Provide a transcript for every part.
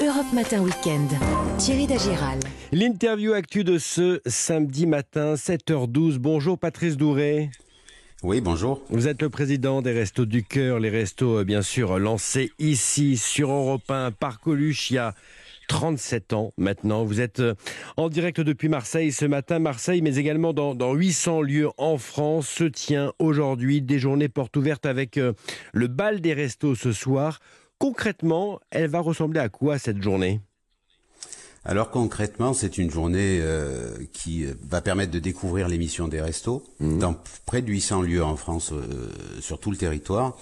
Europe Matin Weekend. Thierry Dagiral. L'interview actu de ce samedi matin, 7h12. Bonjour Patrice Douré. Oui, bonjour. Vous êtes le président des Restos du Cœur, les restos euh, bien sûr lancés ici sur Europe 1 par Coluche il y a 37 ans maintenant. Vous êtes euh, en direct depuis Marseille ce matin, Marseille, mais également dans, dans 800 lieux en France. Se tient aujourd'hui des journées portes ouvertes avec euh, le bal des restos ce soir. Concrètement, elle va ressembler à quoi cette journée? Alors concrètement, c'est une journée euh, qui va permettre de découvrir l'émission des restos Mmh. dans près de 800 lieux en France euh, sur tout le territoire.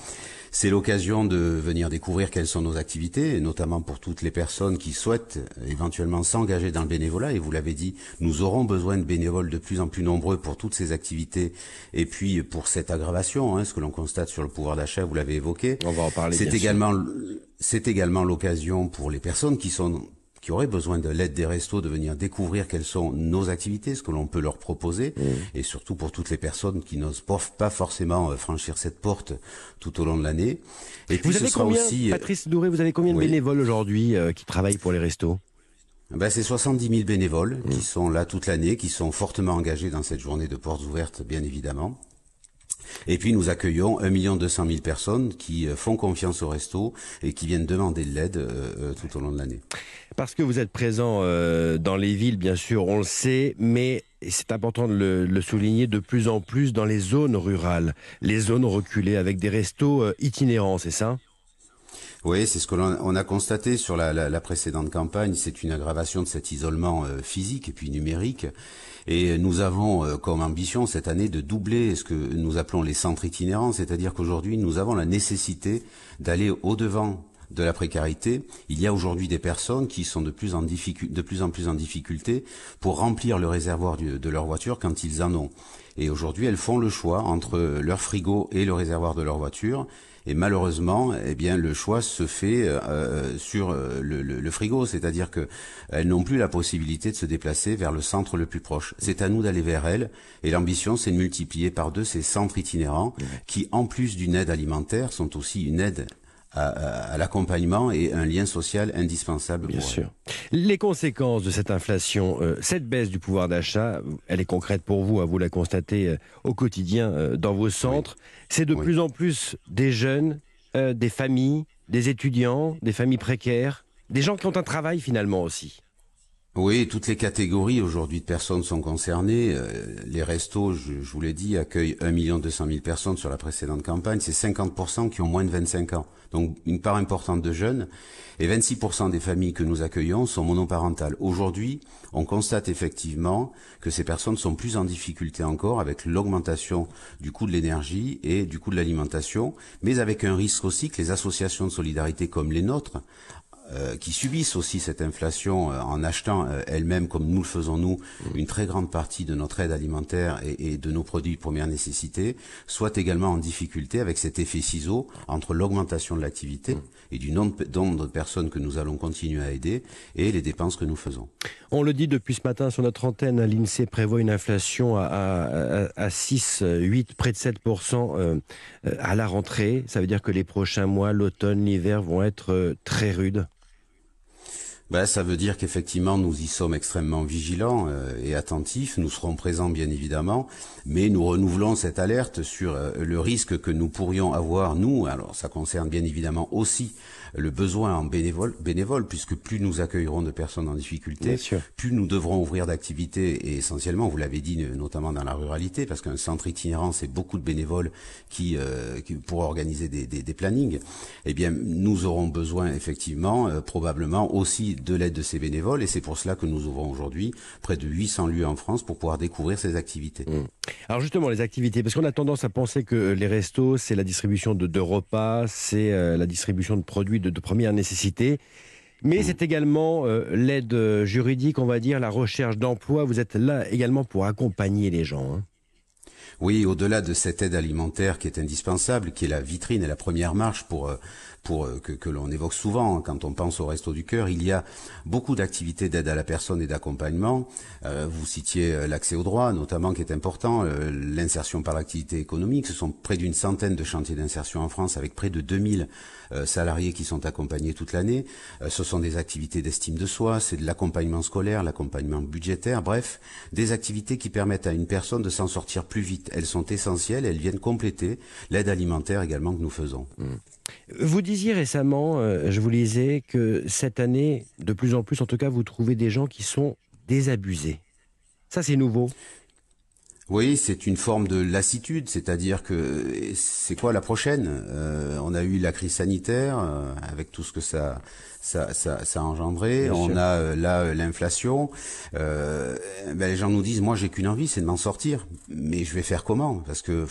C'est l'occasion de venir découvrir quelles sont nos activités, et notamment pour toutes les personnes qui souhaitent éventuellement s'engager dans le bénévolat. Et vous l'avez dit, nous aurons besoin de bénévoles de plus en plus nombreux pour toutes ces activités. Et puis pour cette aggravation, hein, ce que l'on constate sur le pouvoir d'achat, vous l'avez évoqué. On va en parler. C'est sûr. C'est également l'occasion pour les personnes qui sont qui auraient besoin de l'aide des restos de venir découvrir quelles sont nos activités, ce que l'on peut leur proposer, Mmh. et surtout pour toutes les personnes qui n'osent pas- forcément euh, franchir cette porte tout au long de l'année. Et puis ce avez sera combien, aussi, euh, Patrice Douré, vous avez combien de oui. bénévoles aujourd'hui euh, qui travaillent pour les restos? Ben, c'est 70 000 bénévoles Mmh. qui sont là toute l'année, qui sont fortement engagés dans cette journée de portes ouvertes, bien évidemment. Et puis nous accueillons 1 200 000 personnes qui euh, font confiance au resto et qui viennent demander de l'aide euh, euh, tout au long de l'année. Parce que vous êtes présent dans les villes, bien sûr, on le sait, mais c'est important de le, souligner de plus en plus dans les zones rurales, les zones reculées, avec des restos itinérants, c'est ça? Oui, c'est ce que l'on on a constaté sur la, la- la précédente campagne. C'est une aggravation de cet isolement euh, physique et puis numérique. Et nous avons euh, comme ambition cette année de doubler ce que nous appelons les centres itinérants, c'est-à-dire qu'aujourd'hui nous avons la nécessité d'aller au devant de la précarité. Il y a aujourd'hui des personnes qui sont de plus en, de plus en plus en difficulté pour remplir le réservoir de leur voiture quand ils en ont. Et aujourd'hui, elles font le choix entre leur frigo et le réservoir de leur voiture. Et malheureusement, eh bien, le choix se fait euh, sur euh, le, le- le frigo, c'est-à-dire que elles n'ont plus la possibilité de se déplacer vers le centre le plus proche. C'est à nous d'aller vers elles. Et l'ambition, c'est de multiplier par deux ces centres itinérants, qui, en plus d'une aide alimentaire, sont aussi une aide à, à- à l'accompagnement et un lien social indispensable. Bien pour sûr. Les conséquences de cette inflation, euh, cette baisse du pouvoir d'achat, elle est concrète pour vous, à vous la constatez euh, au quotidien euh, dans vos centres. C'est de Oui. plus en plus des jeunes, euh, des familles, des étudiants, des familles précaires, des gens qui ont un travail finalement aussi. Oui, toutes les catégories aujourd'hui de personnes sont concernées. Euh, les restos, je, vous l'ai dit, accueillent 1 200 000 personnes sur la précédente campagne. C'est 50% qui ont moins de 25 ans. Donc une part importante de jeunes. Et 26% des familles que nous accueillons sont monoparentales. Aujourd'hui, on constate effectivement que ces personnes sont plus en difficulté encore avec l'augmentation du coût de l'énergie et du coût de l'alimentation, mais avec un risque aussi que les associations de solidarité comme les nôtres euh, qui subissent aussi cette inflation euh, en achetant euh, elles-mêmes, comme nous le faisons nous, une très grande partie de notre aide alimentaire et, et de nos produits de première nécessité, soient également en difficulté avec cet effet ciseau entre l'augmentation de l'activité et du nombre de nombre de personnes que nous allons continuer à aider et les dépenses que nous faisons. On le dit depuis ce matin sur notre antenne, l'INSEE prévoit une inflation à, à, à- à 6, 8, près de 7% euh, euh, à la rentrée. Ça veut dire que les prochains mois, l'automne, l'hiver vont être euh, très rudes. Ben, ça veut dire qu'effectivement, nous y sommes extrêmement vigilants euh, et attentifs. Nous serons présents, bien évidemment, mais nous renouvelons cette alerte sur euh, le risque que nous pourrions avoir, nous. Alors, ça concerne bien évidemment aussi le besoin en bénévole, bénévole puisque plus nous accueillerons de personnes en difficulté, plus nous devrons ouvrir d'activités, et essentiellement, vous l'avez dit, notamment dans la ruralité, parce qu'un centre itinérant, c'est beaucoup de bénévoles qui, euh, qui pour organiser des, des, des plannings. Eh bien, nous aurons besoin, effectivement, euh, probablement aussi de l'aide de ces bénévoles, et c'est pour cela que nous ouvrons aujourd'hui près de 800 lieux en France pour pouvoir découvrir ces activités. Alors justement, les activités, parce qu'on a tendance à penser que les restos, c'est la distribution de, de repas, c'est euh, la distribution de produits de, de première nécessité. Mais c'est également euh, l'aide euh, juridique, on va dire, la recherche d'emploi. Vous êtes là également pour accompagner les gens. hein. Oui, au-delà de cette aide alimentaire qui est indispensable, qui est la vitrine et la première marche pour euh, pour que, l'on évoque souvent quand on pense au Resto du Cœur. Il y a beaucoup d'activités d'aide à la personne et d'accompagnement. vous citiez l'accès au droit, notamment, qui est important, l'insertion par l'activité économique. Ce sont près d'une centaine de chantiers d'insertion en France, avec près de 2000 salariés qui sont accompagnés toute l'année. ce sont des activités d'estime de soi, c'est de l'accompagnement scolaire, l'accompagnement budgétaire, bref, des activités qui permettent à une personne de s'en sortir plus vite. Elles sont essentielles, elles viennent compléter l'aide alimentaire également que nous faisons. Mmh. Vous disiez récemment, euh, je vous lisais, que cette année, de plus en plus, en tout cas, vous trouvez des gens qui sont désabusés. Ça, c'est nouveau. Oui, c'est une forme de lassitude, c'est-à-dire que c'est quoi la prochaine? Euh, On a eu la crise sanitaire euh, avec tout ce que ça ça, ça, ça a engendré. on a euh, là l'inflation. ben, les gens nous disent, moi j'ai qu'une envie, c'est de m'en sortir, mais je vais faire comment? Parce que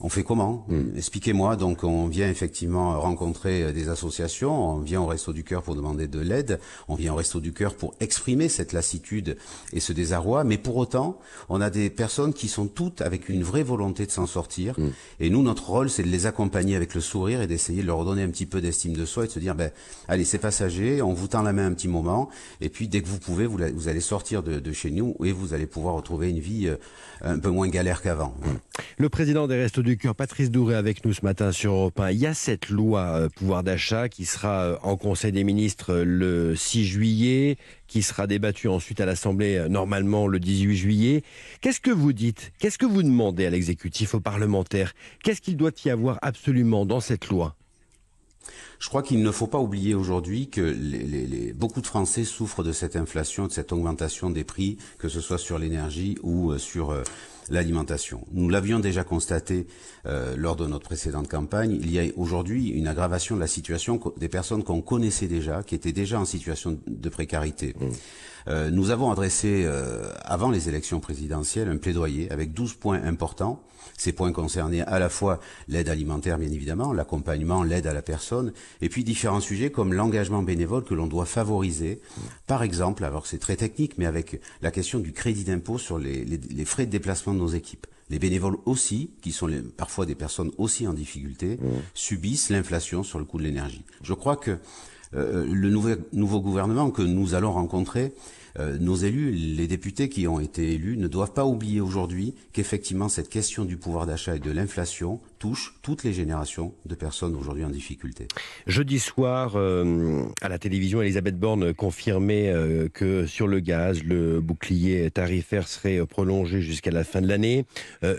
on fait comment hmm. Expliquez-moi. Donc, on vient effectivement rencontrer euh, des associations, on vient au Resto du Cœur pour demander de l'aide, on vient au Resto du Cœur pour exprimer cette lassitude et ce désarroi, mais pour autant, on a des personnes qui sont toutes avec une vraie volonté de s'en sortir, hmm. et nous, notre rôle, c'est de les accompagner avec le sourire et d'essayer de leur donner un petit peu d'estime de soi et de se dire, ben, allez, c'est passager, on vous tend la main un petit moment, et puis dès que vous pouvez, vous, allez sortir de, chez nous et vous allez pouvoir retrouver une vie euh, un peu moins galère qu'avant. Hmm. Le président des Restos du Cœur, Patrice Douré, avec nous ce matin sur Europe 1. Il y a cette loi euh, pouvoir d'achat qui sera euh, en Conseil des ministres euh, le 6 juillet, qui sera débattue ensuite à l'Assemblée normalement le 18 juillet. Qu'est-ce que vous dites? Qu'est-ce que vous demandez à l'exécutif, aux parlementaires? Qu'est-ce qu'il doit y avoir absolument dans cette loi? Je crois qu'il ne faut pas oublier aujourd'hui que beaucoup de Français souffrent de cette inflation, de cette augmentation des prix, que ce soit sur l'énergie ou sur l'alimentation. Nous l'avions déjà constaté euh, lors de notre précédente campagne. Il y a aujourd'hui une aggravation de la situation des personnes qu'on connaissait déjà, qui étaient déjà en situation de précarité. Mmh. Euh, nous avons adressé, euh, avant les élections présidentielles, un plaidoyer avec 12 points importants. Ces points concernaient à la fois l'aide alimentaire, bien évidemment, l'accompagnement, l'aide à la personne, et puis différents sujets comme l'engagement bénévole que l'on doit favoriser. Par exemple, alors c'est très technique, mais avec la question du crédit d'impôt sur les, les, frais de déplacement de nos équipes. Les bénévoles aussi, qui sont parfois des personnes aussi en difficulté, mmh. subissent l'inflation sur le coût de l'énergie. Je crois que le nouveau, nouveau, gouvernement que nous allons rencontrer, euh, nos élus, les députés qui ont été élus, ne doivent pas oublier aujourd'hui qu'effectivement cette question du pouvoir d'achat et de l'inflation touche toutes les générations de personnes aujourd'hui en difficulté. Jeudi soir, euh, à la télévision, Elisabeth Borne confirmait que sur le gaz, le bouclier tarifaire serait prolongé jusqu'à la fin de l'année.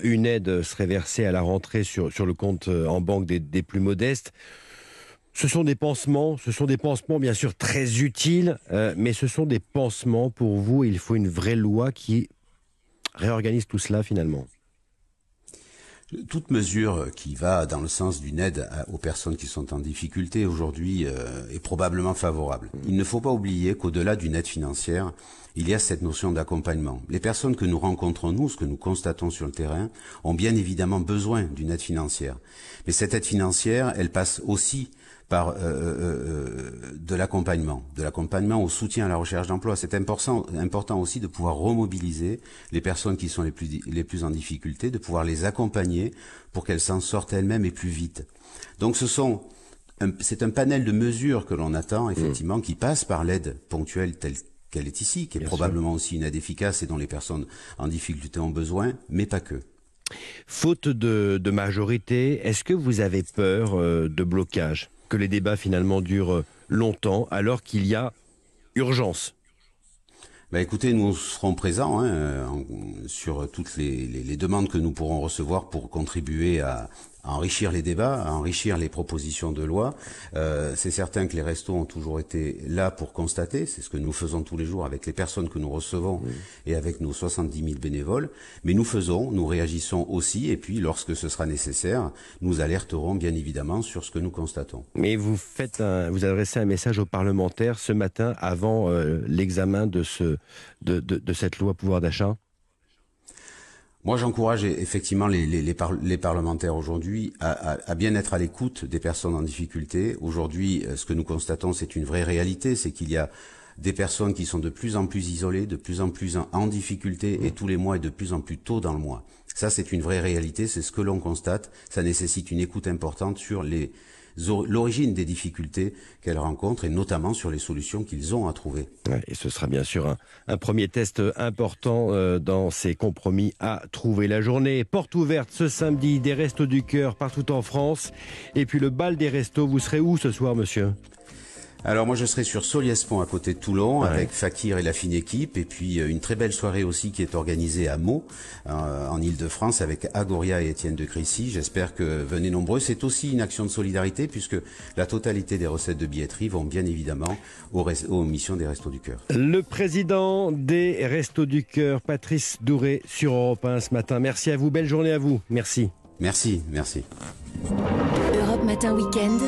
une aide serait versée à la rentrée sur, sur le compte en banque des, des plus modestes. Ce sont des pansements, ce sont des pansements bien sûr très utiles, euh, mais ce sont des pansements pour vous. Il faut une vraie loi qui réorganise tout cela finalement. Toute mesure qui va dans le sens d'une aide aux personnes qui sont en difficulté aujourd'hui euh, est probablement favorable. Il ne faut pas oublier qu'au-delà d'une aide financière, il y a cette notion d'accompagnement. Les personnes que nous rencontrons, nous, ce que nous constatons sur le terrain, ont bien évidemment besoin d'une aide financière. Mais cette aide financière, elle passe aussi par euh, euh, euh, de l'accompagnement, de l'accompagnement au soutien à la recherche d'emploi. C'est important, important aussi de pouvoir remobiliser les personnes qui sont les plus, les plus en difficulté, de pouvoir les accompagner pour qu'elles s'en sortent elles-mêmes et plus vite. Donc ce sont c'est un panel de mesures que l'on attend effectivement qui passe par l'aide ponctuelle telle qu'elle est ici, qui est probablement aussi une aide efficace et dont les personnes en difficulté ont besoin, mais pas que. Faute de, de majorité, est-ce que vous avez peur de blocage? Que les débats finalement durent longtemps alors qu'il y a urgence. Bah écoutez, nous serons présents hein, sur toutes les, demandes que nous pourrons recevoir pour contribuer à, à enrichir les débats, à enrichir les propositions de loi. Euh, c'est certain que les restos ont toujours été là pour constater, c'est ce que nous faisons tous les jours avec les personnes que nous recevons et avec nos 70 000 bénévoles, mais nous faisons, nous réagissons aussi, et puis lorsque ce sera nécessaire, nous alerterons bien évidemment sur ce que nous constatons. Mais vous faites vous adressez un message aux parlementaires ce matin avant euh, l'examen de, ce, de, de, de cette loi pouvoir d'achat? Moi, j'encourage effectivement les, les, les, parlementaires aujourd'hui à, à, à, bien être à l'écoute des personnes en difficulté. Aujourd'hui, euh, ce que nous constatons, c'est une vraie réalité, c'est qu'il y a des personnes qui sont de plus en plus isolées, de plus en plus en, difficulté, et tous les mois et de plus en plus tôt dans le mois. Ça, c'est une vraie réalité, c'est ce que l'on constate. Ça nécessite une écoute importante sur les l'origine des difficultés qu'elles rencontrent et notamment sur les solutions qu'ils ont à trouver. Et ce sera bien sûr un, premier test important euh, dans ces compromis à trouver. La journée porte ouverte ce samedi des Restos du Cœur partout en France. Et puis le bal des restos, vous serez où ce soir, monsieur? Alors moi je serai sur Soliespont à côté de Toulon avec Fakir et la fine équipe et puis euh, une très belle soirée aussi qui est organisée à Meaux euh, en Ile-de-France avec Agoria et Étienne de Crécy. J'espère que venez nombreux. C'est aussi une action de solidarité puisque la totalité des recettes de billetterie vont bien évidemment aux, aux missions des Restos du Cœur. Le président des Restos du Cœur, Patrice Douré sur Europe 1 ce matin. Merci à vous, belle journée à vous. Merci. Merci, merci. Europe Matin Weekend.